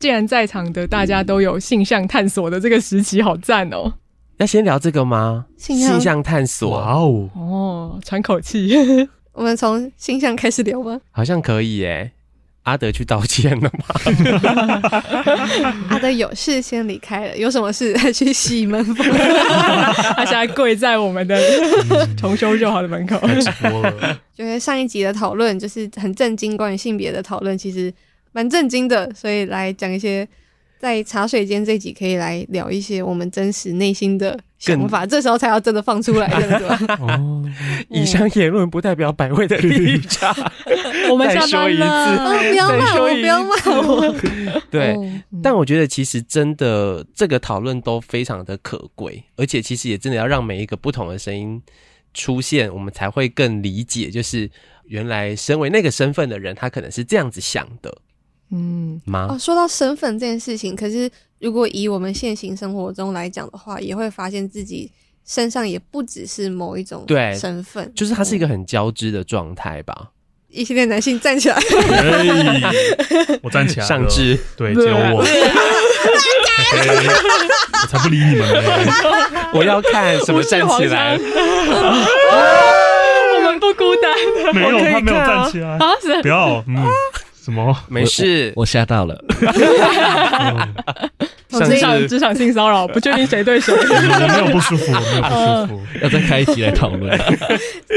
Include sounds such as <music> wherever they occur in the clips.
既然在场的大家都有性向探索的这个时期，好赞哦！要先聊这个吗？性向，性向探索，哇哦！哦，喘口气，<laughs> 我们从性向开始聊吗？好像可以耶。阿德去道歉了吗？<laughs> 阿德有事先离开了，有什么事再去西门风？<laughs> 他现在跪在我们的重修就好的门口。觉得上一集的讨论就是很震惊，关于性别的讨论其实蛮震惊的，所以来讲一些。在茶水间这集可以来聊一些我们真实内心的想法，这时候才要真的放出来，对不对？<laughs> 哦，以上言论不代表百味的立场。我们再说一次，不要骂我，不要骂我。对，但我觉得其实真的这个讨论都非常的可贵，而且其实也真的要让每一个不同的声音出现，我们才会更理解，就是原来身为那个身份的人，他可能是这样子想的。嗯，哦，说到身份这件事情，可是如果以我们现行生活中来讲的话，也会发现自己身上也不只是某一种对身份，就是它是一个很交织的状态吧。异性恋男性站起来，我站起来，上肢。对，只有我，<laughs> 我才不理你们呢。<laughs> 我要看什么站起来，<laughs> 我们不孤单，没有他没有站起来。啊，不要，嗯。什么？没事，我吓到了。<laughs> 职场职场性骚扰，<laughs> 不确定谁对谁。我没有不舒服，<laughs> 我没有不舒服。要再开一集来讨论。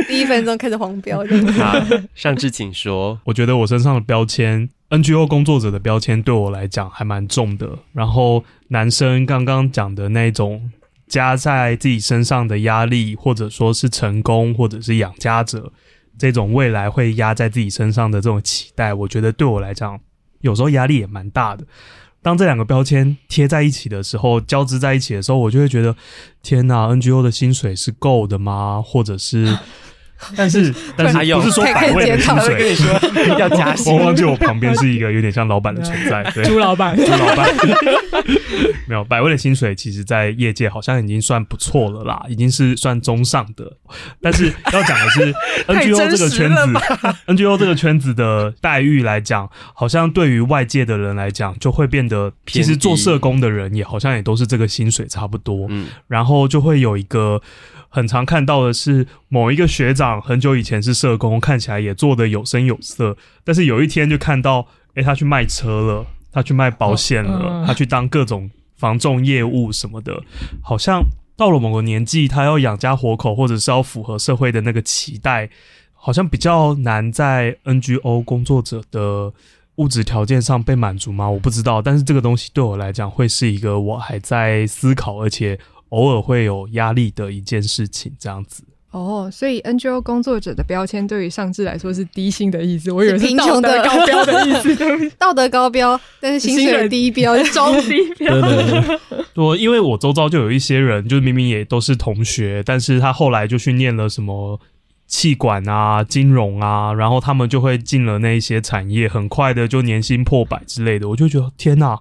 第一分钟开始黄标。好，上志请说。我觉得我身上的标签，NGO 工作者的标签，对我来讲还蛮重的。然后男生刚刚讲的那种加在自己身上的压力，或者说是成功，或者是养家者。这种未来会压在自己身上的这种期待，我觉得对我来讲，有时候压力也蛮大的。当这两个标签贴在一起的时候，交织在一起的时候，我就会觉得，天哪，NGO 的薪水是够的吗？或者是？<laughs> 但是，但是不是说百位的薪水跟你说 <laughs> 要加薪？我忘记我旁边是一个有点像老板的存在，对，朱老板，<laughs> 朱老板。没有百位的薪水，其实，在业界好像已经算不错了啦，已经是算中上的。但是要讲的是，NGO 这个圈子，NGO 这个圈子的待遇来讲，好像对于外界的人来讲，就会变得，其实做社工的人也好像也都是这个薪水差不多。嗯，然后就会有一个。很常看到的是某一个学长很久以前是社工，看起来也做得有声有色，但是有一天就看到，诶，他去卖车了，他去卖保险了，他去当各种防重业务什么的，好像到了某个年纪，他要养家活口，或者是要符合社会的那个期待，好像比较难在 NGO 工作者的物质条件上被满足吗？我不知道，但是这个东西对我来讲会是一个我还在思考，而且。偶尔会有压力的一件事情，这样子。哦，所以 NGO 工作者的标签对于上智来说是低薪的意思，我以为是道德高标的意思。<laughs> 道德高标，但是薪水低标，中低标。<laughs> 我因为我周遭就有一些人，就是明明也都是同学，但是他后来就去念了什么气管啊、金融啊，然后他们就会进了那一些产业，很快的就年薪破百之类的，我就觉得天哪！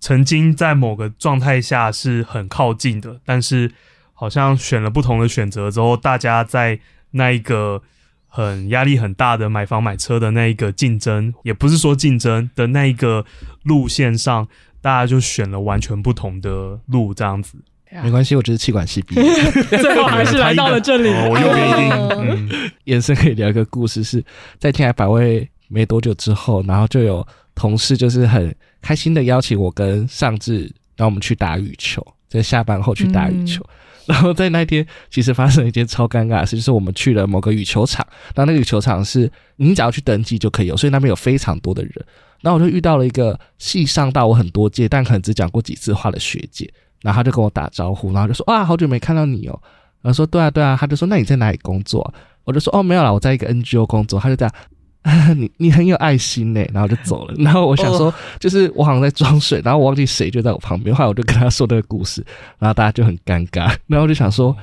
曾经在某个状态下是很靠近的，但是好像选了不同的选择之后，大家在那一个很压力很大的买房买车的那一个竞争，也不是说竞争的那一个路线上，大家就选了完全不同的路，这样子。没关系，我就是气管系毕业，最后还是来到了这里。<laughs> 哦、我又不一定。嗯，延伸可以聊一个故事，是在天涯百味没多久之后，然后就有同事就是很。开心的邀请我跟上智，让我们去打羽球，在下班后去打羽球。嗯、然后在那天，其实发生了一件超尴尬的事，就是我们去了某个羽球场，然后那个羽球场是你只要去登记就可以有，所以那边有非常多的人。然后我就遇到了一个系上到我很多届，但可能只讲过几次话的学姐，然后她就跟我打招呼，然后就说：“哇，好久没看到你哦。”然后说：“对啊，对啊。”她就说：“那你在哪里工作？”我就说：“哦，没有啦，我在一个 NGO 工作。”她就这样。<laughs> 你你很有爱心呢，然后就走了。然后我想说，就是我好像在装水，然后我忘记谁就在我旁边。后来我就跟他说这个故事，然后大家就很尴尬。然后我就想说，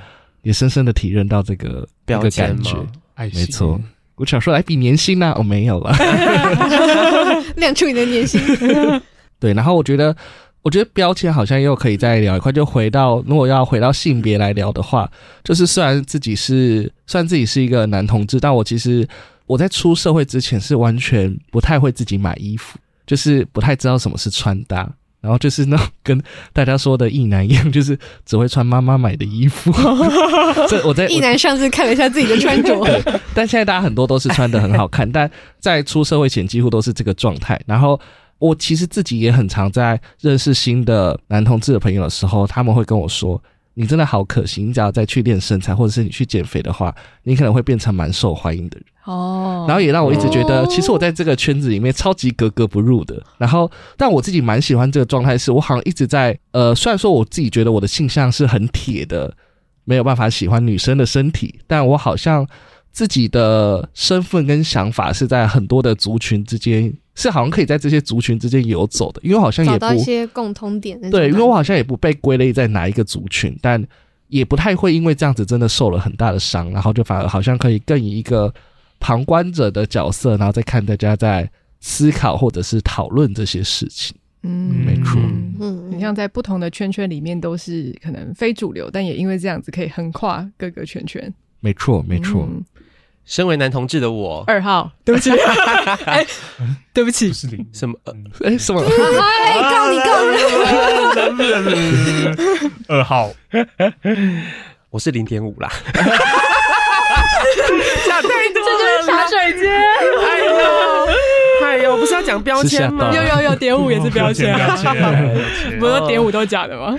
也深深的体认到这个这个感觉。爱心。没错，我想说来比年薪呢，我没有了，<laughs> 亮出你的年薪。<laughs> 对，然后我觉得，我觉得标签好像又可以再聊一块，就回到如果要回到性别来聊的话，就是虽然自己是虽然自己是一个男同志，但我其实。我在出社会之前是完全不太会自己买衣服，就是不太知道什么是穿搭。然后就是那跟大家说的异男一样，就是只会穿妈妈买的衣服。<laughs> <laughs> 这我在异男上次看了一下自己的穿着，<laughs> 但现在大家很多都是穿的很好看，但在出社会前几乎都是这个状态。然后我其实自己也很常在认识新的男同志的朋友的时候，他们会跟我说：“你真的好可惜，你只要再去练身材，或者是你去减肥的话，你可能会变成蛮受欢迎的人。”哦，然后也让我一直觉得，其实我在这个圈子里面超级格格不入的。然后，但我自己蛮喜欢这个状态，是我好像一直在呃，虽然说我自己觉得我的性向是很铁的，没有办法喜欢女生的身体，但我好像自己的身份跟想法是在很多的族群之间，是好像可以在这些族群之间游走的，因为好像也不找到一些共通点。对，因为我好像也不被归类在哪一个族群，但也不太会因为这样子真的受了很大的伤，然后就反而好像可以更以一个。旁观者的角色，然后再看大家在思考或者是讨论这些事情。嗯，没错。嗯，你像在不同的圈圈里面都是可能非主流，但也因为这样子可以横跨各个圈圈。没错，没错。嗯、身为男同志的我，二号，对不起，<laughs> 哎，对不起，是零什么？哎，什么？哎，告你告你！<laughs> 二号，我是零点五啦。讲太多了，这就是茶水间。<laughs> 哎呦，哎呦，不是要讲标签吗？有有有，点五也是标签啊。不是说点五都是假的吗？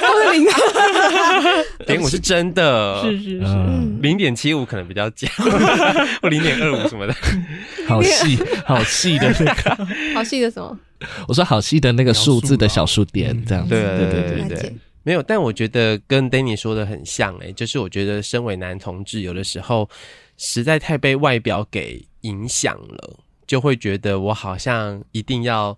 都是零。点五是真的，是是是。零点七五可能比较假，或零点二五什么的。好细，好细的那个，好细的什么？我说好细的那个数字的小数点，这样子。对对对对对。没有，但我觉得跟 Danny 说的很像诶，就是我觉得身为男同志，有的时候实在太被外表给影响了，就会觉得我好像一定要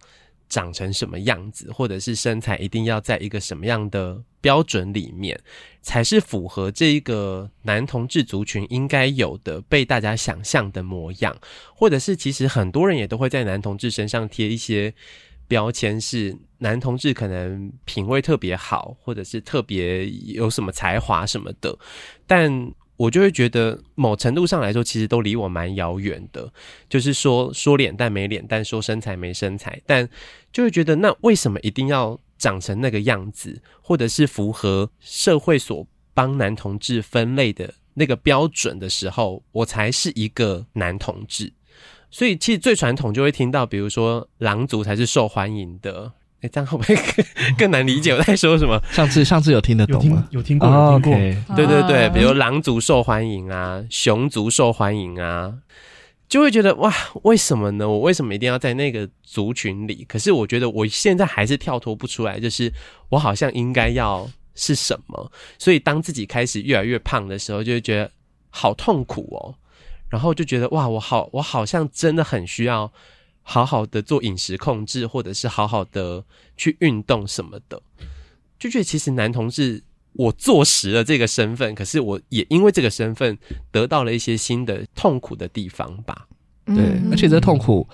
长成什么样子，或者是身材一定要在一个什么样的标准里面，才是符合这一个男同志族群应该有的被大家想象的模样，或者是其实很多人也都会在男同志身上贴一些。标签是男同志可能品味特别好，或者是特别有什么才华什么的，但我就会觉得某程度上来说，其实都离我蛮遥远的。就是说说脸蛋没脸蛋，说身材没身材，但就会觉得那为什么一定要长成那个样子，或者是符合社会所帮男同志分类的那个标准的时候，我才是一个男同志。所以其实最传统就会听到，比如说狼族才是受欢迎的，哎，这样会不会更更难理解我在说什么？上次上次有听得懂吗？有听过，有听过。对对对，比如狼族受欢迎啊，熊族受欢迎啊，就会觉得哇，为什么呢？我为什么一定要在那个族群里？可是我觉得我现在还是跳脱不出来，就是我好像应该要是什么？所以当自己开始越来越胖的时候，就会觉得好痛苦哦。然后就觉得哇，我好，我好像真的很需要好好的做饮食控制，或者是好好的去运动什么的。就觉得其实男同志，我坐实了这个身份，可是我也因为这个身份得到了一些新的痛苦的地方吧。对，而且这痛苦，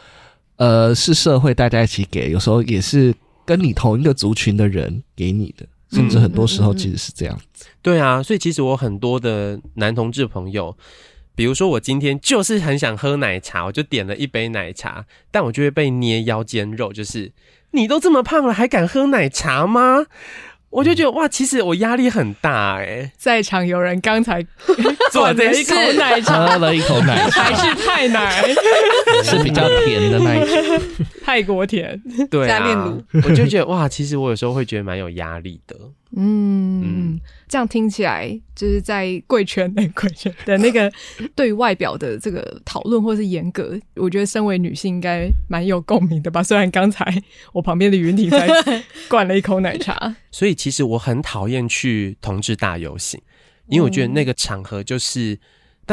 呃，是社会大家一起给，有时候也是跟你同一个族群的人给你的，甚至很多时候其实是这样子。对啊，所以其实我很多的男同志朋友。比如说，我今天就是很想喝奶茶，我就点了一杯奶茶，但我就会被捏腰间肉，就是你都这么胖了，还敢喝奶茶吗？我就觉得哇，其实我压力很大哎、欸。在场有人刚才 <laughs> 做了一口奶茶，喝了一口奶茶，还是太奶，是比较甜的那一种，<laughs> 泰国甜。对啊，我就觉得哇，其实我有时候会觉得蛮有压力的。嗯嗯，这样听起来就是在贵圈的贵圈的那个对外表的这个讨论或是严格，我觉得身为女性应该蛮有共鸣的吧。虽然刚才我旁边的云婷在灌了一口奶茶，<laughs> 所以其实我很讨厌去同志大游行，因为我觉得那个场合就是。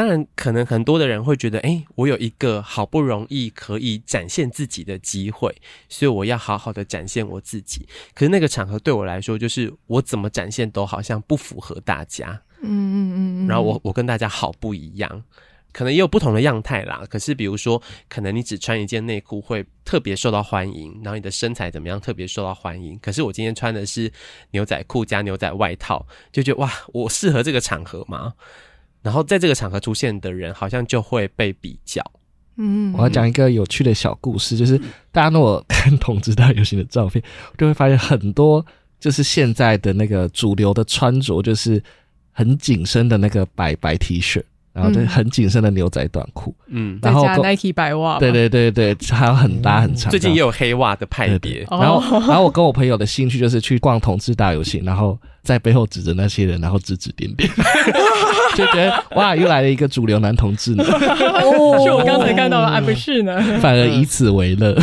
当然，可能很多的人会觉得，哎，我有一个好不容易可以展现自己的机会，所以我要好好的展现我自己。可是那个场合对我来说，就是我怎么展现都好像不符合大家。嗯嗯嗯。然后我我跟大家好不一样，可能也有不同的样态啦。可是比如说，可能你只穿一件内裤会特别受到欢迎，然后你的身材怎么样特别受到欢迎。可是我今天穿的是牛仔裤加牛仔外套，就觉得哇，我适合这个场合吗？然后在这个场合出现的人，好像就会被比较，嗯，我要讲一个有趣的小故事，就是大家如果看同志大游行的照片，就会发现很多就是现在的那个主流的穿着，就是很紧身的那个白白 T 恤。然后就很紧身的牛仔短裤，嗯，然后加 Nike 白袜，对对对对，还有很搭很长。最近也有黑袜的派别。然后，然后我跟我朋友的兴趣就是去逛同志大游行，然后在背后指着那些人，然后指指点点，<laughs> 就觉得哇，又来了一个主流男同志呢。哦，是我刚才看到的，还不是呢，反而以此为乐。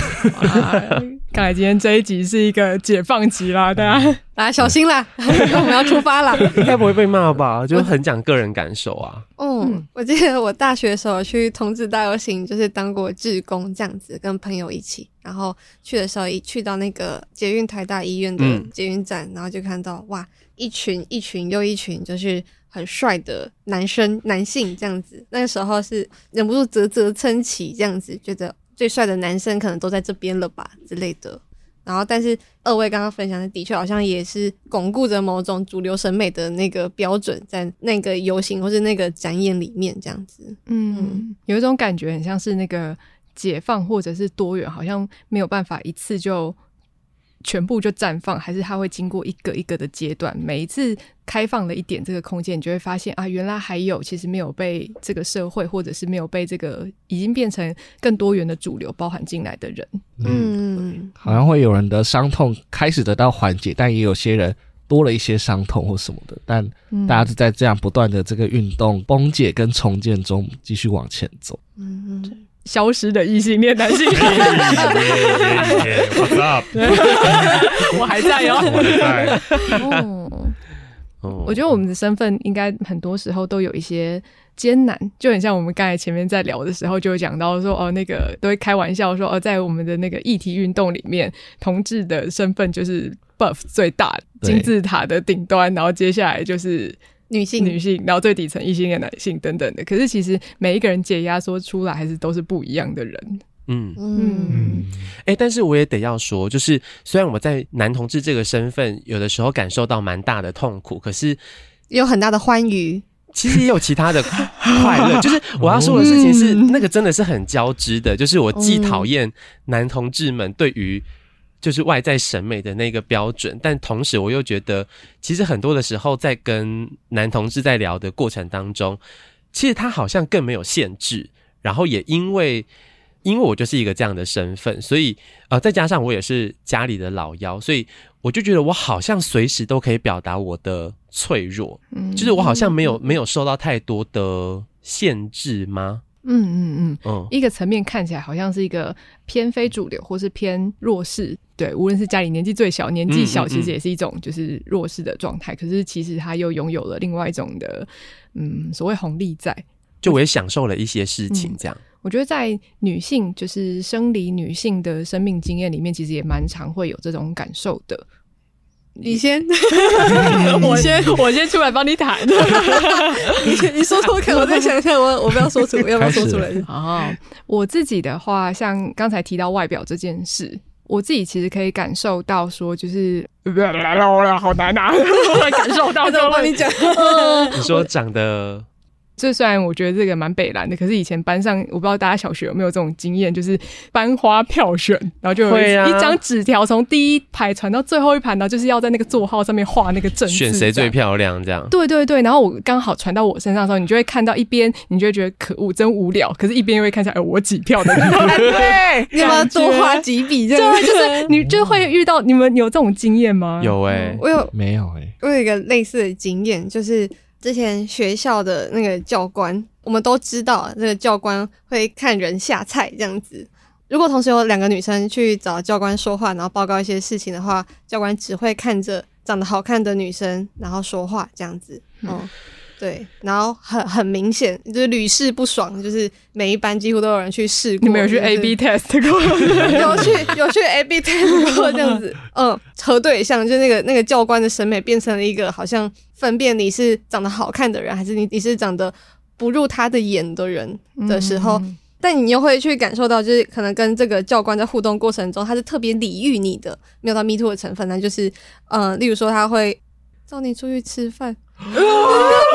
看来今天这一集是一个解放集啦，大家大家小心啦，<laughs> 我们要出发啦。应该不会被骂吧？<laughs> 就很讲个人感受啊。嗯，我记得我大学的时候去同志大游行，就是当过志工这样子，跟朋友一起，然后去的时候一去到那个捷运台大医院的捷运站，嗯、然后就看到哇，一群一群又一群，就是很帅的男生男性这样子。那个时候是忍不住啧啧称奇，这样子觉得。最帅的男生可能都在这边了吧之类的，然后但是二位刚刚分享的的确好像也是巩固着某种主流审美的那个标准，在那个游行或是那个展演里面这样子，嗯，有一种感觉很像是那个解放或者是多元，好像没有办法一次就。全部就绽放，还是它会经过一个一个的阶段？每一次开放了一点这个空间，你就会发现啊，原来还有其实没有被这个社会，或者是没有被这个已经变成更多元的主流包含进来的人。嗯，好像会有人的伤痛开始得到缓解，但也有些人多了一些伤痛或什么的。但大家是在这样不断的这个运动崩解跟重建中继续往前走。嗯嗯。消失的异性恋男性，What's up？我还在哟、我在。哦，我觉得我们的身份应该很多时候都有一些艰难，就很像我们刚才前面在聊的时候就有讲到说，哦，那个都会开玩笑说，哦，在我们的那个议题运动里面，同志的身份就是 buff 最大金字塔的顶端，然后接下来就是。女性，女性，然后最底层异性恋男性等等的，可是其实每一个人解压说出来还是都是不一样的人。嗯嗯，哎、欸，但是我也得要说，就是虽然我在男同志这个身份有的时候感受到蛮大的痛苦，可是有很大的欢愉。其实也有其他的 <laughs> 快乐，就是我要说的事情是，那个真的是很交织的，就是我既讨厌男同志们对于。就是外在审美的那个标准，但同时我又觉得，其实很多的时候在跟男同志在聊的过程当中，其实他好像更没有限制。然后也因为，因为我就是一个这样的身份，所以呃，再加上我也是家里的老幺，所以我就觉得我好像随时都可以表达我的脆弱，嗯，就是我好像没有没有受到太多的限制吗？嗯嗯嗯，嗯，一个层面看起来好像是一个偏非主流或是偏弱势，对，无论是家里年纪最小，年纪小，其实也是一种就是弱势的状态。嗯嗯嗯，可是其实他又拥有了另外一种的，嗯，所谓红利在，就我也享受了一些事情。这样，嗯，我觉得在女性就是生理女性的生命经验里面，其实也蛮常会有这种感受的。你先，<laughs> 我先，我先出来帮你谈。<laughs> 你先，你说说看，我再想一下，我我不要说出，要不要说出来？啊，我自己的话，像刚才提到外表这件事，我自己其实可以感受到，说就是来了，好难啊，<laughs> 感受到。我帮你讲，你说长得。这虽然我觉得这个蛮北蓝的，可是以前班上我不知道大家小学有没有这种经验，就是班花票选，然后就有一张纸条从第一排传到最后一排，然后就是要在那个座号上面画那个正字，选谁最漂亮这样。对对对，然后我刚好传到我身上的时候，你就会看到一边，你就会觉得可恶，真无聊，可是一边又会看起来，哎，我几票的那种。<laughs> <laughs> 对，你要不要多花几笔？这样就是你就会遇到，你们有这种经验吗？有哎、欸，我有没有哎、欸？我有一个类似的经验，就是。之前学校的那个教官，我们都知道，那个教官会看人下菜这样子。如果同时有两个女生去找教官说话，然后报告一些事情的话，教官只会看着长得好看的女生，然后说话这样子。嗯。对，然后很很明显，就是屡试不爽，就是每一班几乎都有人去试过。你没有去 A B test 过？<laughs> 有去有去 A B test 过这样子，<laughs> 嗯，核对象就那个那个教官的审美变成了一个好像分辨你是长得好看的人，还是你你是长得不入他的眼的人的时候，嗯、但你又会去感受到，就是可能跟这个教官在互动过程中，他是特别礼遇你的，没有到 me too 的成分，那就是嗯、呃，例如说他会叫你出去吃饭。<laughs>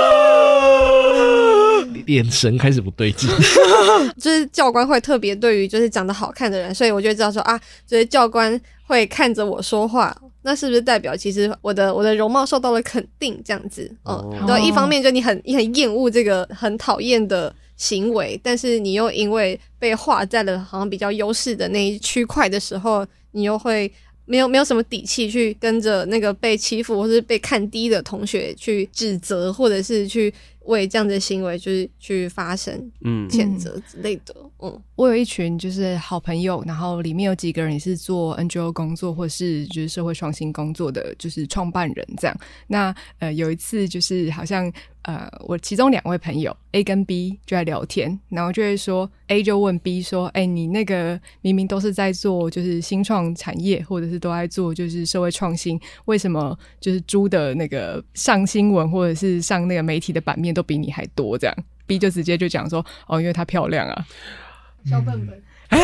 眼神开始不对劲，<laughs> 就是教官会特别对于就是长得好看的人，所以我就知道说啊，就是教官会看着我说话，那是不是代表其实我的我的容貌受到了肯定？这样子，嗯，对，一方面就你很你很厌恶这个很讨厌的行为，但是你又因为被划在了好像比较优势的那一区块的时候，你又会。没有没有什么底气去跟着那个被欺负或是被看低的同学去指责，或者是去为这样的行为就是去发声、嗯，谴责之类的。嗯，我有一群就是好朋友，然后里面有几个人也是做 NGO 工作或是就是社会创新工作的，就是创办人这样。那呃有一次就是好像。呃，我其中两位朋友 A 跟 B 就在聊天，然后就会说 A 就问 B 说：“哎、你那个明明都是在做就是新创产业，或者是都在做就是社会创新，为什么就是猪的那个上新闻或者是上那个媒体的版面都比你还多？”这样 B 就直接就讲说：“哦，因为她漂亮啊。”小本本，<laughs>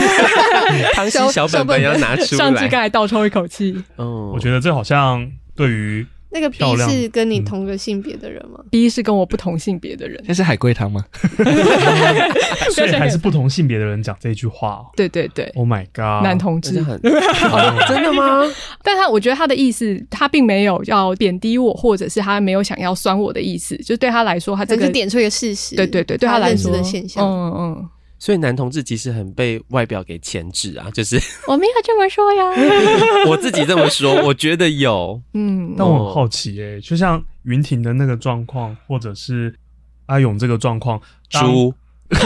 康熙小本本要拿出来。上次刚才倒抽一口气。哦，我觉得这好像对于。那个 B 是跟你同个性别的人吗、嗯、？B 是跟我不同性别的人。那是海龟汤吗？<laughs> 所以还是不同性别的人讲这句话、喔。对对对，Oh my god，男同志很、<laughs> 哦、真的吗？但他我觉得他的意思，他并没有要贬低我，或者是他没有想要酸我的意思。就对他来说，他这个是点出一个事实。对对对，对他来说的现象。嗯嗯。所以男同志其实很被外表给牵制啊，就是 <laughs> 我没有这么说呀，我自己这么说，我觉得有，嗯，但我很好奇诶、欸，就像云婷的那个状况，或者是阿勇这个状况，<laughs> 猪，我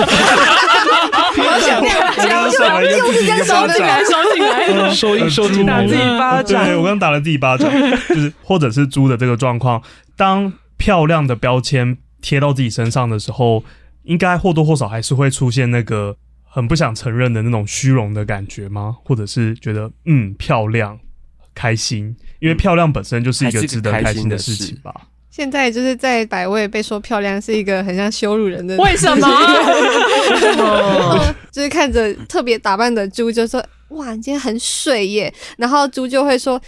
想要讲，又是跟手进来，手进来，收一收进，打自己巴掌，对，我刚打了自己巴掌，就是或者是猪的这个状况，当漂亮的标签贴到自己身上的时候。应该或多或少还是会出现那个很不想承认的那种虚荣的感觉吗？或者是觉得嗯漂亮开心，因为漂亮本身就是一个值得开心的事情吧。现在就是在百位被说漂亮是一个很像羞辱人的，<laughs> 为什么？就是看着特别打扮的猪就说哇，你今天很水耶，然后猪就会说。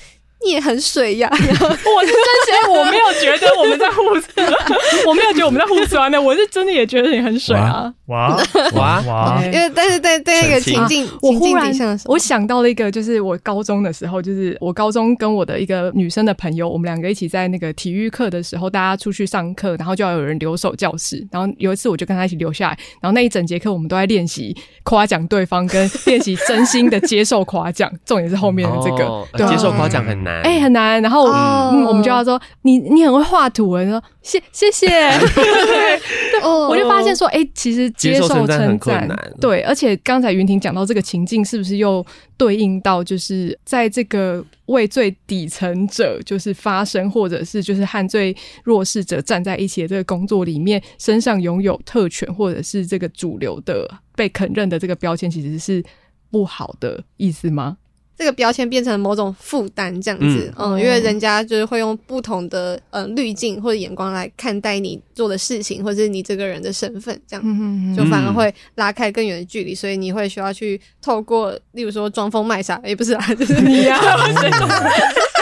你也很水呀！<laughs> 我是真心，我没有觉得我们在互，<laughs> 我没有觉得我们在互酸的，我是真的也觉得你很水啊！哇哇哇！因为但是在在那个情境，我忽然我想到了一个，就是我高中的时候，就是我高中跟我的一个女生的朋友，我们两个一起在那个体育课的时候，大家出去上课，然后就要有人留守教室，然后有一次我就跟她一起留下来，然后那一整节课我们都在练习夸奖对方，跟练习真心的接受夸奖，重点是后面的这个，哦、接受夸奖很难。哎、欸，很难。然后、我们就要说你，你很会画图。我说谢谢谢。<laughs> 对，我就发现说，哎、欸，其实接受称赞很困难。对，而且刚才云婷讲到这个情境，是不是又对应到就是在这个为最底层者就是发声，或者是就是和最弱势者站在一起的这个工作里面，身上拥有特权或者是这个主流的被肯认的这个标签，其实是不好的意思吗？这个标签变成某种负担，这样子，嗯，嗯，因为人家就是会用不同的呃滤镜或者眼光来看待你做的事情，或者是你这个人的身份，这样，嗯，就反而会拉开更远的距离，所以你会需要去透过，例如说装疯卖傻，也不是啊，就是 <laughs> 你呀，<laughs> <laughs>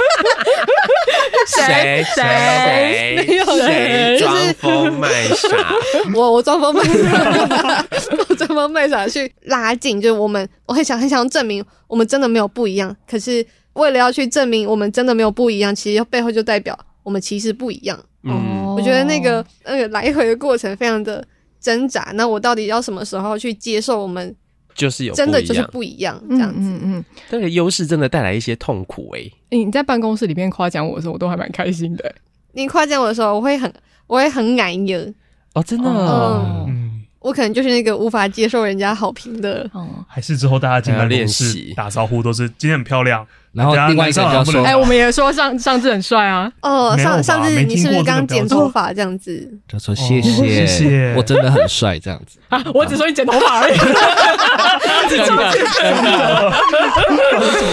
谁？谁？没有谁？装疯卖傻，<laughs> 我我装疯卖傻，我装疯卖傻去拉近，就是我们，我很想很想证明。我们真的没有不一样，可是为了要去证明我们真的没有不一样，其实背后就代表我们其实不一样。嗯，我觉得那个那个来回的过程非常的挣扎。那我到底要什么时候去接受我们就是有真的就是不一样这样子？嗯嗯，这个优势真的带来一些痛苦诶、欸。你在办公室里面夸奖我的时候，我都还蛮开心的。你夸奖我的时候，我会很我会很感恩哦，真的。哦、嗯。我可能就是那个无法接受人家好评的，还是之后大家进来练习打招呼都是今天很漂亮，然后另外一个人说，哎，我们也说上上次很帅啊，哦，上上次你是不是刚剪头发这样子？他说谢谢谢谢，我真的很帅这样子。<laughs> 啊，我只说你剪头发而已，自己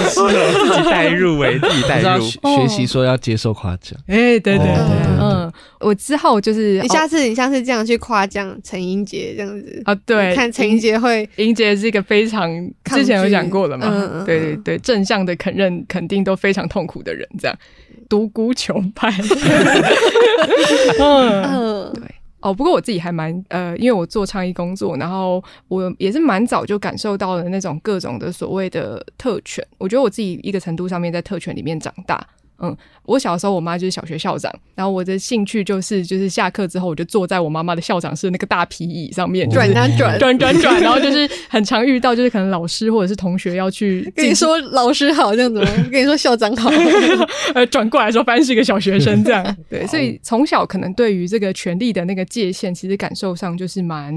自己带入为自己带入，<laughs> 学习说要接受夸奖，哎，对对对，嗯。我之后就是你下次你下次这样去夸奖陈英杰这样子啊，对，看陈英杰会，英杰是一个非常之前有讲过的嘛，嗯、对对对，正向的肯认肯定都非常痛苦的人，这样独孤求败，<laughs> 嗯，对。哦，不过我自己还蛮呃，因为我做倡议工作，然后我也是蛮早就感受到了那种各种的所谓的特权。我觉得我自己一个程度上面在特权里面长大。嗯，我小时候我妈就是小学校长，然后我的兴趣就是就是下课之后我就坐在我妈妈的校长室那个大皮椅上面转啊转转转转，然后就是很常遇到就是可能老师或者是同学要去跟你说老师好这样子？跟你说校长好，<laughs> 呃，转过来的时候发现是一个小学生这样。<laughs> 对，所以从小可能对于这个权力的那个界限，其实感受上就是蛮，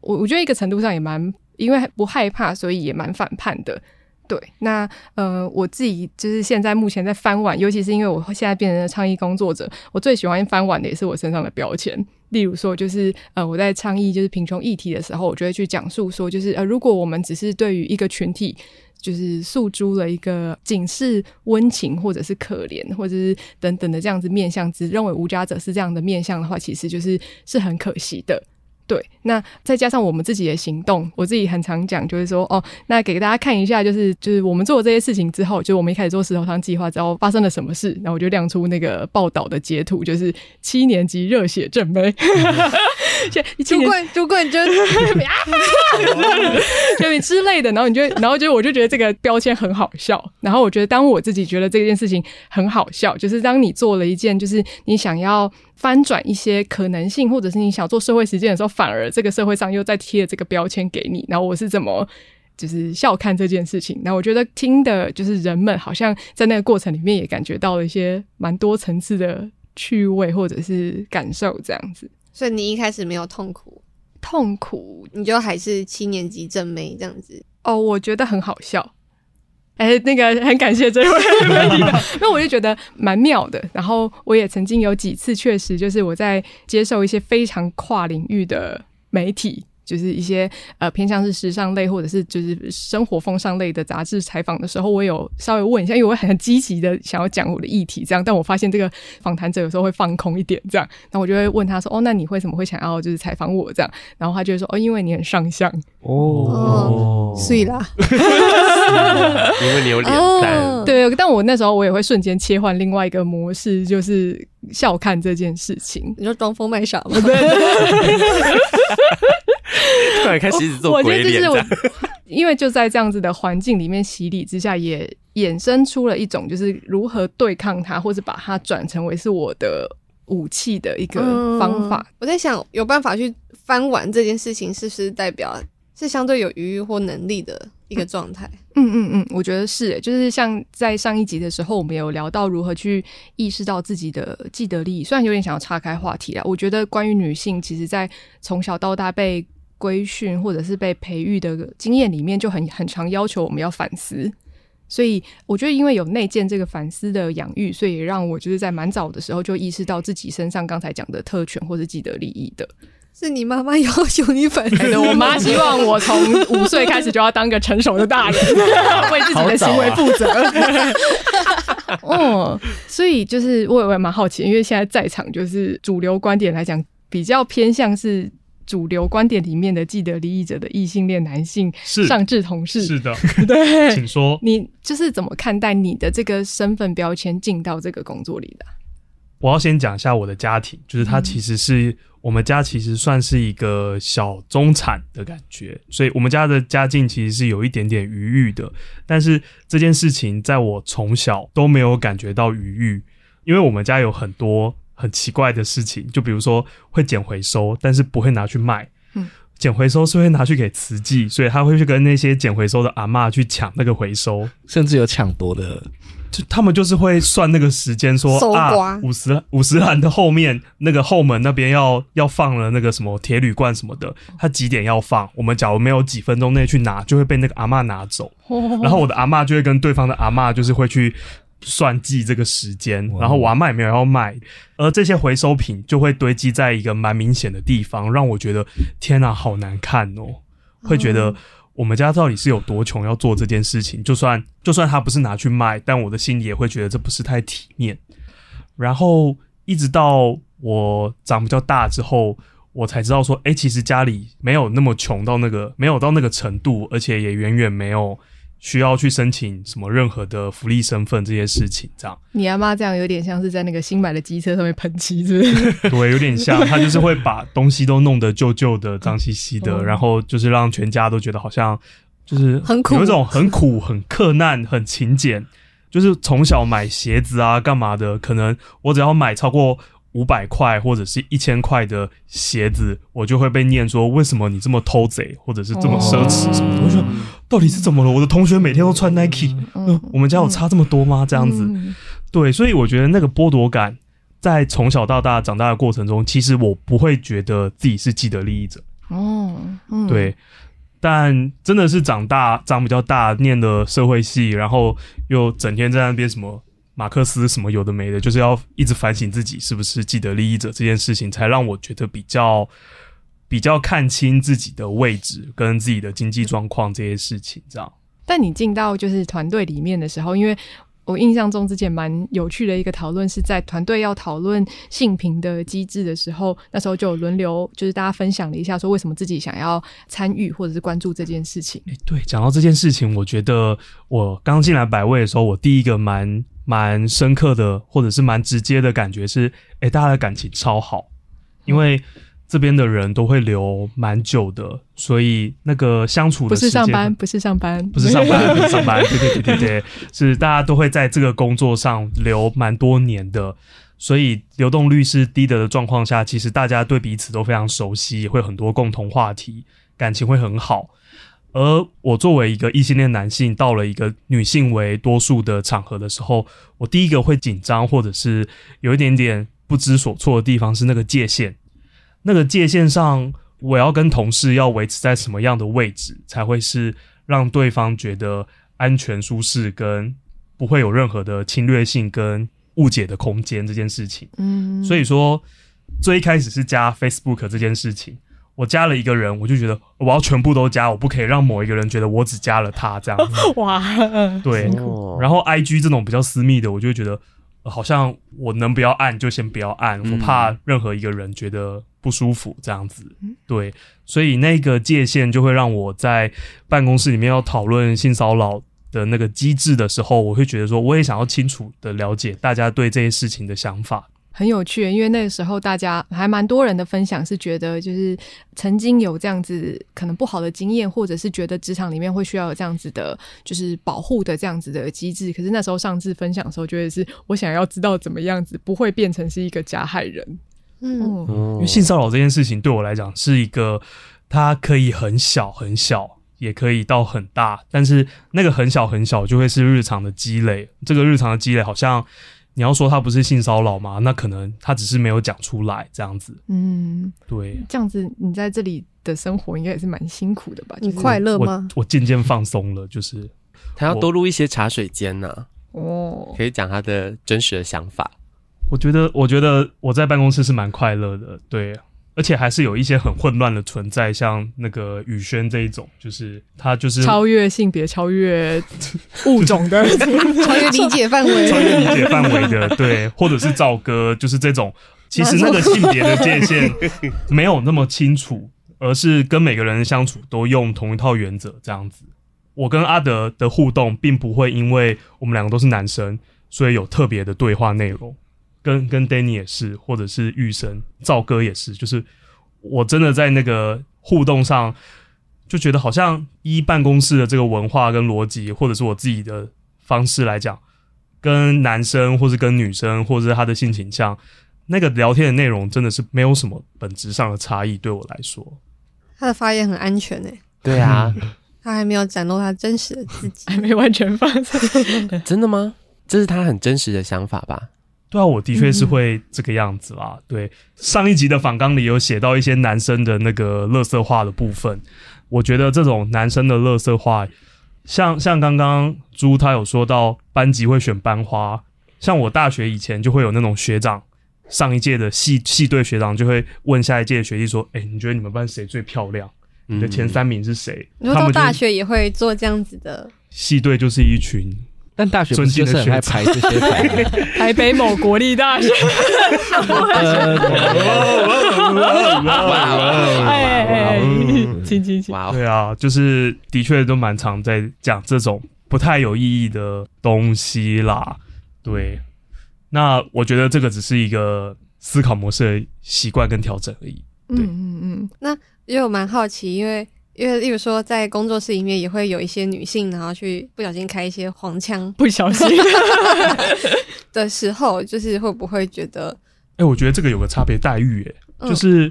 我我觉得一个程度上也蛮，因为不害怕，所以也蛮反叛的。对，那呃，我自己就是现在目前在翻碗，尤其是因为我现在变成了倡议工作者，我最喜欢翻碗的也是我身上的标签。例如说，就是呃，我在倡议就是贫穷议题的时候，我就会去讲述说，就是呃，如果我们只是对于一个群体，就是诉诸了一个仅是温情或者是可怜或者是等等的这样子面相，只认为无家者是这样的面相的话，其实就是是很可惜的。对，那再加上我们自己的行动，我自己很常讲，就是说，哦，那给大家看一下，就是就是我们做了这些事情之后，就我们一开始做石头汤计划之后发生了什么事，然后我就亮出那个报道的截图，就是七年级热血正妹，<laughs> 主管主管就 <laughs> <laughs> 就你之类的，然后你就然后就我就觉得这个标签很好笑，然后我觉得当我自己觉得这件事情很好笑，就是当你做了一件就是你想要。翻转一些可能性，或者是你想做社会实践的时候，反而这个社会上又在贴这个标签给你。然后我是怎么就是笑看这件事情？那我觉得听的就是人们好像在那个过程里面也感觉到了一些蛮多层次的趣味或者是感受，这样子。所以你一开始没有痛苦，痛苦你就还是七年级正妹这样子？哦，我觉得很好笑。哎，那个很感谢这位媒体的，<laughs> 那我就觉得蛮妙的。然后我也曾经有几次，确实就是我在接受一些非常跨领域的媒体。就是一些呃偏向是时尚类或者是就是生活风尚类的杂志采访的时候，我有稍微问一下，因为我很积极的想要讲我的议题，这样，但我发现这个访谈者有时候会放空一点，这样，那我就会问他说：“哦，那你为什么会想要就是采访我这样？”然后他就会说：“哦，因为你很上相哦，所以啦，因为你有脸蛋。哦”对，但我那时候我也会瞬间切换另外一个模式，就是笑看这件事情。你说装疯卖傻吗？对。<laughs> 突然开始一直做鬼脸，我，我觉得就是我，<laughs> 因为就在这样子的环境里面洗礼之下，也衍生出了一种就是如何对抗它，或者把它转成为是我的武器的一个方法。嗯，我在想，有办法去翻完这件事情，是不是代表是相对有余裕或能力的一个状态？嗯嗯嗯，我觉得是，就是像在上一集的时候，我们有聊到如何去意识到自己的既得利益，虽然有点想要岔开话题啦，我觉得关于女性，其实在从小到大被规训或者是被培育的经验里面，就很很常要求我们要反思。所以我觉得，因为有内建这个反思的养育，所以也让我就是在蛮早的时候就意识到自己身上刚才讲的特权或是既得利益的。是你妈妈要求你反思的？我妈希望我从五岁开始就要当个成熟的大人，<laughs> 为自己的行为负责。哦、啊嗯，所以就是我也蛮好奇，因为现在在场就是主流观点来讲，比较偏向是。主流观点里面的既得利益者的异性恋男性上至同事，是的，<laughs> 对，请说，你就是怎么看待你的这个身份标签进到这个工作里的？我要先讲一下我的家庭，就是他其实是、嗯、我们家其实算是一个小中产的感觉，所以我们家的家境其实是有一点点余裕的，但是这件事情在我从小都没有感觉到余裕，因为我们家有很多。很奇怪的事情，就比如说会捡回收，但是不会拿去卖。嗯，捡回收是会拿去给慈济，所以他会去跟那些捡回收的阿嬷去抢那个回收，甚至有抢夺的。就他们就是会算那个时间，说啊，五十五十栏的后面那个后门那边要要放了那个什么铁铝罐什么的，他几点要放？我们假如没有几分钟内去拿，就会被那个阿嬷拿走。然后我的阿嬷就会跟对方的阿嬷就是会去。算计这个时间，然后我阿嬷也没有要卖，而这些回收品就会堆积在一个蛮明显的地方，让我觉得天哪，好难看哦！会觉得我们家到底是有多穷要做这件事情？就算就算他不是拿去卖，但我的心里也会觉得这不是太体面。然后一直到我长比较大之后，我才知道说，哎，其实家里没有那么穷到那个没有到那个程度，而且也远远没有。需要去申请什么任何的福利身份这些事情，这样。你阿妈这样有点像是在那个新买的机车上面喷漆，是不是？<laughs> 对，有点像，她就是会把东西都弄得旧旧的、脏兮兮的，然后就是让全家都觉得好像就是很苦，有一种很苦、很克难、很勤俭。就是从小买鞋子啊，干嘛的？可能我只要买超过五百块或者是一千块的鞋子，我就会被念说，为什么你这么偷贼，或者是这么奢侈什么的。我就说到底是怎么了？我的同学每天都穿 Nike，嗯，我们家有差这么多吗？这样子，对，所以我觉得那个剥夺感，在从小到大长大的过程中，其实我不会觉得自己是既得利益者。哦，对。但真的是长大长比较大，念的社会系，然后又整天在那边什么马克思什么有的没的，就是要一直反省自己是不是既得利益者这件事情，才让我觉得比较比较看清自己的位置跟自己的经济状况这些事情，这样。但你进到就是团队里面的时候，因为。我印象中之前蛮有趣的一个讨论，是在团队要讨论性平的机制的时候，那时候就有轮流，就是大家分享了一下，说为什么自己想要参与或者是关注这件事情。哎、欸，对，讲到这件事情，我觉得我刚进来百位的时候，我第一个蛮蛮深刻的，或者是蛮直接的感觉是，哎、欸，大家的感情超好，因为。这边的人都会留蛮久的，所以那个相处的时间不是上班，不是上班，不是上班，不是上班，对对对对对，是大家都会在这个工作上留蛮多年的，所以流动率是低的的状况下，其实大家对彼此都非常熟悉，会很多共同话题，感情会很好。而我作为一个异性恋男性，到了一个女性为多数的场合的时候，我第一个会紧张，或者是有一点点不知所措的地方是那个界限。那个界限上，我要跟同事要维持在什么样的位置，才会是让对方觉得安全、舒适，跟不会有任何的侵略性跟误解的空间这件事情。嗯，所以说最一开始是加 Facebook 这件事情，我加了一个人，我就觉得我要全部都加，我不可以让某一个人觉得我只加了他这样。<laughs> 哇，<laughs> 对。然后 IG 这种比较私密的，我就会觉得好像我能不要按就先不要按，我怕任何一个人觉得。不舒服这样子，对，所以那个界限就会让我在办公室里面要讨论性骚扰的那个机制的时候，我会觉得说，我也想要清楚的了解大家对这些事情的想法。很有趣，因为那个时候大家还蛮多人的分享是觉得，就是曾经有这样子可能不好的经验，或者是觉得职场里面会需要有这样子的，就是保护的这样子的机制。可是那时候上次分享的时候，觉得是我想要知道怎么样子不会变成是一个加害人。嗯，因为性骚扰这件事情对我来讲是一个，它可以很小很小，也可以到很大，但是那个很小很小就会是日常的积累。这个日常的积累，好像你要说他不是性骚扰吗？那可能他只是没有讲出来这样子。嗯，对，这样子你在这里的生活应该也是蛮辛苦的吧？你快乐吗？我渐渐放松了，就是他要多录一些茶水间呢。哦，可以讲他的真实的想法。我觉得，我觉得我在办公室是蛮快乐的，对，而且还是有一些很混乱的存在，像那个宇轩这一种，就是他就是超越性别、超越物种的、<laughs> 超越理解范围、超越理解范围的，对，或者是赵哥，就是这种，其实那个性别的界限 <laughs> 没有那么清楚，而是跟每个人相处都用同一套原则这样子。我跟阿德的互动，并不会因为我们两个都是男生，所以有特别的对话内容。跟跟 Danny 也是，或者是玉生、赵哥也是，就是我真的在那个互动上，就觉得好像依办公室的这个文化跟逻辑，或者是我自己的方式来讲，跟男生或是跟女生，或者是他的性倾向，那个聊天的内容真的是没有什么本质上的差异，对我来说。他的发言很安全诶。对啊，<laughs> 他还没有展露他真实的自己，<laughs> 还没完全放 <laughs> 真的吗？这是他很真实的想法吧？对啊，我的确是会这个样子啦。嗯、对，上一集的访纲里有写到一些男生的那个垃圾话的部分，我觉得这种男生的垃圾话，像像刚刚猪他有说到班级会选班花，像我大学以前就会有那种学长，上一届的系系队学长就会问下一届的学弟说：“哎、欸，你觉得你们班谁最漂亮？你的前三名是谁？”你说到大学也会做这样子的，系队就是一群。但大学不是就是很爱排这些排吗？<laughs> 台北某国立大学，哎，请请请，对啊，就是的确都蛮常在讲这种不太有意义的东西啦。对，那我觉得这个只是一个思考模式的习惯跟调整而已。嗯嗯嗯，那因为我蛮好奇，因为因为例如说在工作室里面也会有一些女性，然后去不小心开一些黄腔不小心 <laughs> 的时候，就是会不会觉得，哎、欸，我觉得这个有个差别待遇、欸，哎、嗯，就是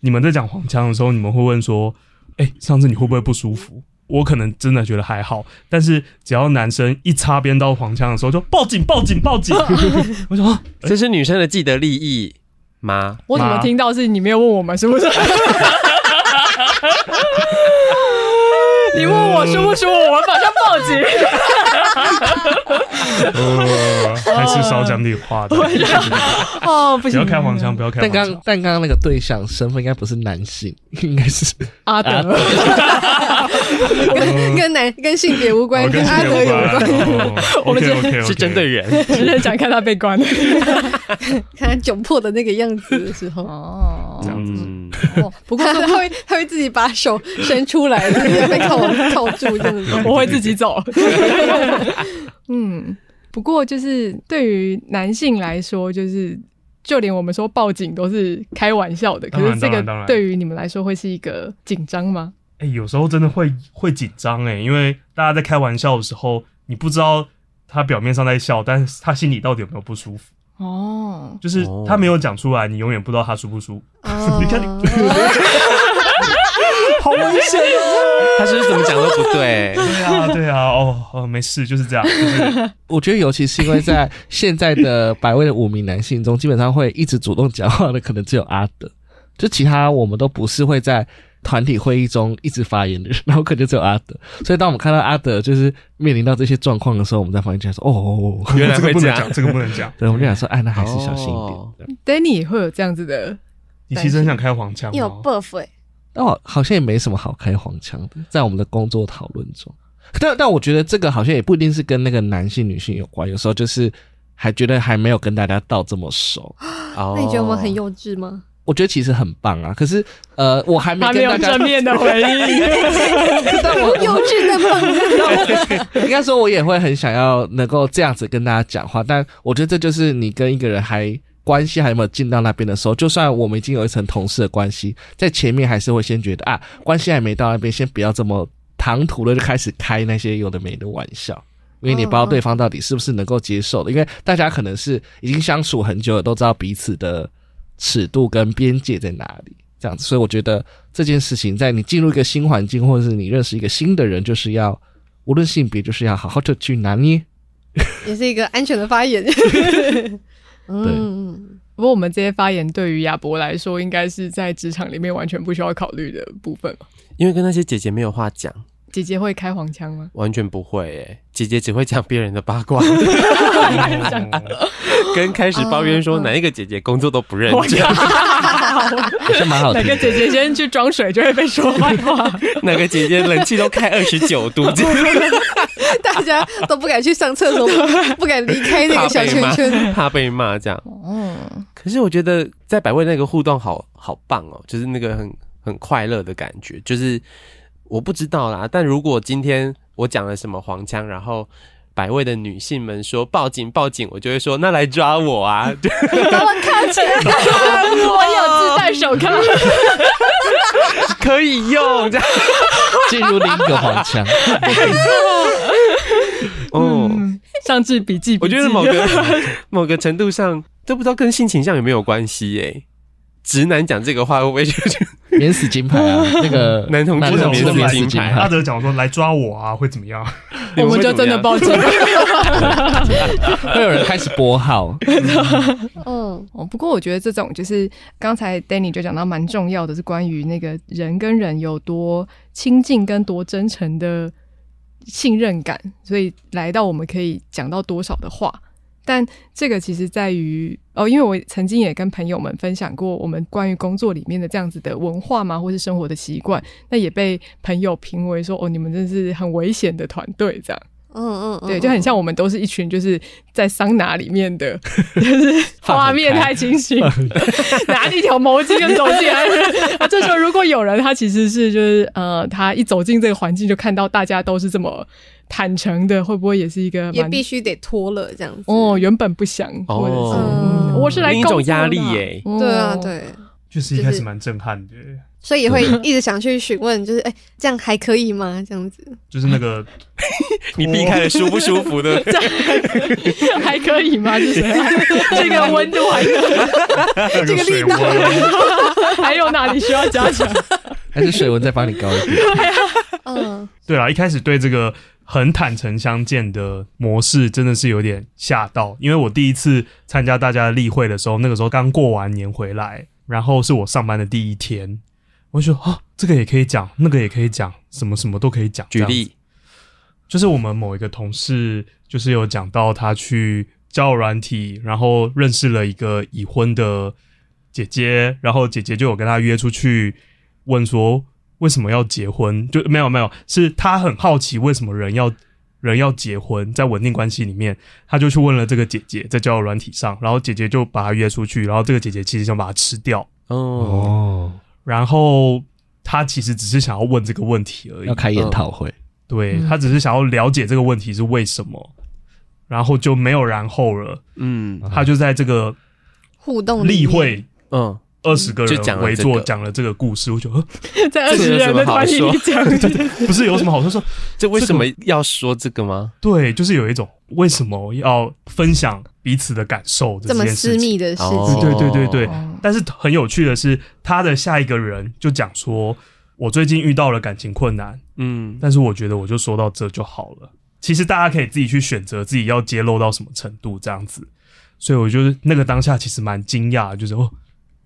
你们在讲黄腔的时候，你们会问说，哎、欸，上次你会不会不舒服？我可能真的觉得还好，但是只要男生一擦边到黄腔的时候，就报警报警报警！<laughs> 我说，这是女生的既得利益吗？我怎么听到是你没有问我们是不是？<laughs> 你问我舒不舒服，我们马上报警。呃，还是少讲点话的。哦，不行，不要开黄腔，不要开黄腔。但刚但刚刚那个对象身份应该不是男性，应该是阿德，跟跟男跟性别无关，跟阿德有关。<laughs> 我们这是针对人，只是想看他被关，<laughs> 看他窘迫的那个样子的时候。哦，这样子。哦，不过 <laughs> 他会他会自己把手 <laughs> 伸出来，被扣扣住这样子。<laughs> 我会自己走。嗯，不过就是对于男性来说，就是就连我们说报警都是开玩笑的。可是这个对于你们来说会是一个紧张吗？哎、欸，有时候真的会会紧张哎，因为大家在开玩笑的时候，你不知道他表面上在笑，但是他心里到底有没有不舒服。哦，就是他没有讲出来，你永远不知道他输不舒服。哦、<laughs> 你看你，<laughs> 好危险哦！他是不是怎么讲都不对？对啊，对啊，哦哦，没事，就是这样。就是、我觉得，尤其是因为在现在的百位的五名男性中，基本上会一直主动讲话的，可能只有阿德，就其他我们都不是会在。团体会议中一直发言的人，然后可能只有阿德，所以当我们看到阿德就是面临到这些状况的时候，我们在旁边就说：“哦，原来 <laughs> 会这样，这个不能讲。”对，我们就想说：“哎，那还是小心一点。哦”对 Danny 也会有这样子的，你其实很想开黄腔，有 buff 哎，但我好像也没什么好开黄腔的，在我们的工作讨论中。但但我觉得这个好像也不一定是跟那个男性女性有关，有时候就是还觉得还没有跟大家到这么熟。哦，那你觉得我们很幼稚吗？我觉得其实很棒啊，可是呃，我还没跟大家正面的回应，<laughs> 但我幼稚的梦。<laughs> 应该说，我也会很想要能够这样子跟大家讲话，但我觉得这就是你跟一个人还关系还有没有进到那边的时候，就算我们已经有一层同事的关系，在前面还是会先觉得啊，关系还没到那边，先不要这么唐突的就开始开那些有的没的玩笑，因为你不知道对方到底是不是能够接受的，因为大家可能是已经相处很久了，都知道彼此的。尺度跟边界在哪里？这样子，所以我觉得这件事情，在你进入一个新环境，或者是你认识一个新的人，就是要无论性别，就是要好好的去拿捏，也是一个安全的发言。嗯，<laughs> <laughs> 对。不过我们这些发言对于亚伯来说，应该是在职场里面完全不需要考虑的部分，因为跟那些姐姐没有话讲。姐姐会开黄腔吗？完全不会诶、欸，姐姐只会讲别人的八卦，<laughs> 跟开始抱怨说哪一个姐姐工作都不认真，好像 <laughs> 蛮好听。哪个姐姐先去装水就会被说坏话，<laughs> 哪个姐姐冷气都开二十九度，大家都不敢去上厕所，不敢离开那个小圈圈，怕被骂这样。嗯，可是我觉得在百味那个互动好好棒哦，就是那个很很快乐的感觉，就是。我不知道啦，但如果今天我讲了什么黄腔，然后百位的女性们说报警报警，我就会说那来抓我啊！把我铐起来，我有自带手铐，可以用这样进入另一个黄腔。<laughs> 哦，上次笔记，我觉得某个 <laughs> 某个程度上都不知道跟性倾向有没有关系耶。直男讲这个话会不会就免死金牌啊？<laughs> 那个男同志的免死金牌，阿德讲说来抓我啊，会怎么样？<laughs> 我们就真的报警，<laughs> 会有人开始拨号。嗯，哦，不过我觉得这种就是刚才 Danny 就讲到蛮重要的，是关于那个人跟人有多亲近跟多真诚的信任感，所以来到我们可以讲到多少的话。但这个其实在于哦，因为我曾经也跟朋友们分享过我们关于工作里面的这样子的文化嘛，或是生活的习惯，那也被朋友评为说哦，你们真是很危险的团队这样。嗯嗯，对，就很像我们都是一群就是在桑拿里面的，<laughs> 就是画面太清晰，<laughs> 拿着一条毛巾就走进来。<laughs> 啊，这时候如果有人他其实是就是呃，他一走进这个环境就看到大家都是这么坦诚的，会不会也是一个也必须得脱了这样子？哦，原本不想，或者是、嗯、我是来另一种压力耶。哦、对啊，对，就是一开始蛮震撼的。所以也会一直想去询问，就是哎、欸，这样还可以吗？这样子，就是那个 <laughs> 你避开了舒不舒服的，<laughs> 还可以吗？就是 <laughs> 这个温度还可以，这个力道还有哪里需要加强？还是水温再帮你高一点？嗯，对啊，一开始对这个很坦诚相见的模式真的是有点吓到，因为我第一次参加大家的例会的时候，那个时候刚过完年回来，然后是我上班的第一天。我就说啊，这个也可以讲，那个也可以讲，什么什么都可以讲。举例，就是我们某一个同事，就是有讲到他去交友软体，然后认识了一个已婚的姐姐，然后姐姐就有跟他约出去，问说为什么要结婚？就没有没有，是他很好奇为什么人要人要结婚，在稳定关系里面，他就去问了这个姐姐，在交友软体上，然后姐姐就把他约出去，然后这个姐姐其实想把他吃掉。哦。然后他其实只是想要问这个问题而已，要开研讨会。对，他只是想要了解这个问题是为什么，然后就没有然后了。嗯，他就在这个互动例会，嗯，二十个人围坐讲了这个故事。我觉得 <laughs> 在二十人 <laughs> 的团体里讲，不是有什么好说？说这为什么要说这个吗？对，就是有一种为什么要分享彼此的感受这么私密的事情。对对对对。但是很有趣的是，他的下一个人就讲说：“我最近遇到了感情困难，嗯，但是我觉得我就说到这就好了。其实大家可以自己去选择自己要揭露到什么程度这样子。所以我觉得那个当下其实蛮惊讶，就是哦，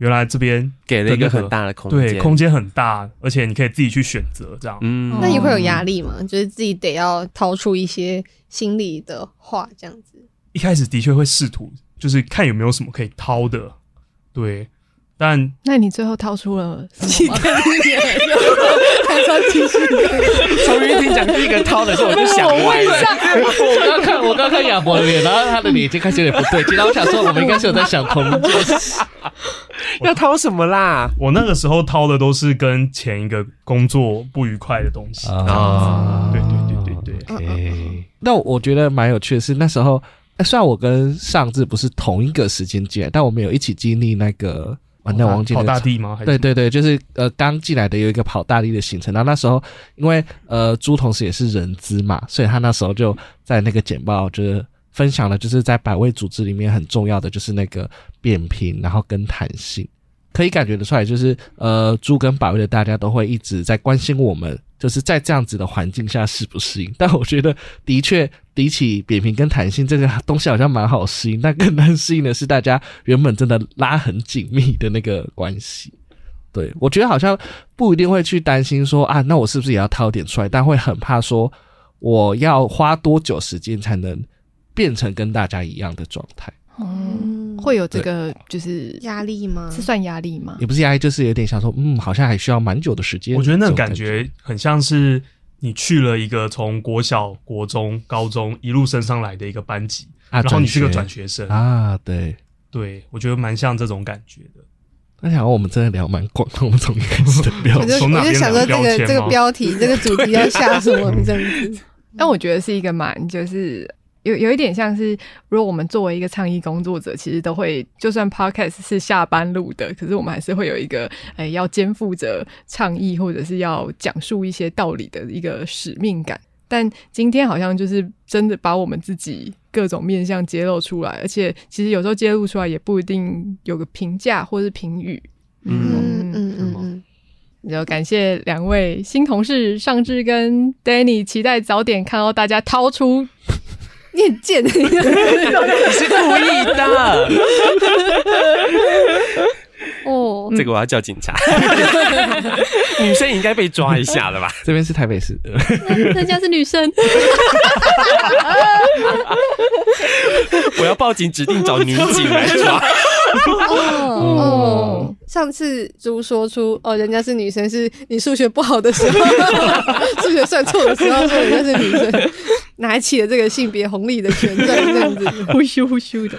原来这边给了一个很大的空间，对，空间很大，而且你可以自己去选择这样。嗯，那你会有压力吗？就是自己得要掏出一些心里的话这样子。一开始的确会试图，就是看有没有什么可以掏的。”对，但那你最后掏出了什么？<laughs> <laughs> 从云婷讲第一个掏的时候，我就想歪了。我刚看，我刚看亚伯的脸，然后他的脸已经开始有点不对劲。然后我想说，我们应该是有在想同一件事。<laughs> <laughs> 要掏什么啦？我那个时候掏的都是跟前一个工作不愉快的东西啊。对对对对对。那我觉得蛮有趣的是那时候。虽然我跟上志不是同一个时间进来，但我们有一起经历那个完蛋忘记跑大地吗？对对对，就是呃刚进来的有一个跑大地的行程。然后那时候因为呃朱同时也是人资嘛，所以他那时候就在那个简报就是分享了，就是在百味组织里面很重要的就是那个扁平，然后跟弹性，可以感觉得出来，就是呃猪跟百味的大家都会一直在关心我们。就是在这样子的环境下适不适应？但我觉得的确比起扁平跟弹性这个东西好像蛮好适应，但更难适应的是大家原本真的拉很紧密的那个关系。对，我觉得好像不一定会去担心说啊，那我是不是也要掏点出来？但会很怕说我要花多久时间才能变成跟大家一样的状态。嗯，会有这个就是压力吗？是算压力吗？也不是压力，就是有点想说，嗯，好像还需要蛮久的时间。我觉得那个感觉很像是你去了一个从国小、国中、高中一路升上来的一个班级，啊、然后你是个转学生啊，对对，我觉得蛮像这种感觉的。那想我们真的聊蛮广，我们从一开始的标题，我就想说这个这个标题，这个主题要下什么这样子？<laughs> 但我觉得是一个蛮就是。有有一点像是，如果我们作为一个倡议工作者，其实都会，就算 podcast 是下班录的，可是我们还是会有一个，哎，要肩负着倡议或者是要讲述一些道理的一个使命感。但今天好像就是真的把我们自己各种面向揭露出来，而且其实有时候揭露出来也不一定有个评价或是评语。嗯嗯嗯嗯，就感谢两位新同事尚志跟 Danny，期待早点看到大家掏出。你很贱，<laughs> 你是故意的。哦，这个我要叫警察。<laughs> 女生应该被抓一下了吧？这边是台北市，<laughs> 人家是女生。<laughs> 我要报警，指定找女警来抓。哦，上次朱说出哦，人家是女生，是你数学不好的时候，数学算错的时候说人家是女生。拿起了这个性别红利的权杖，这样子呼咻呼咻的。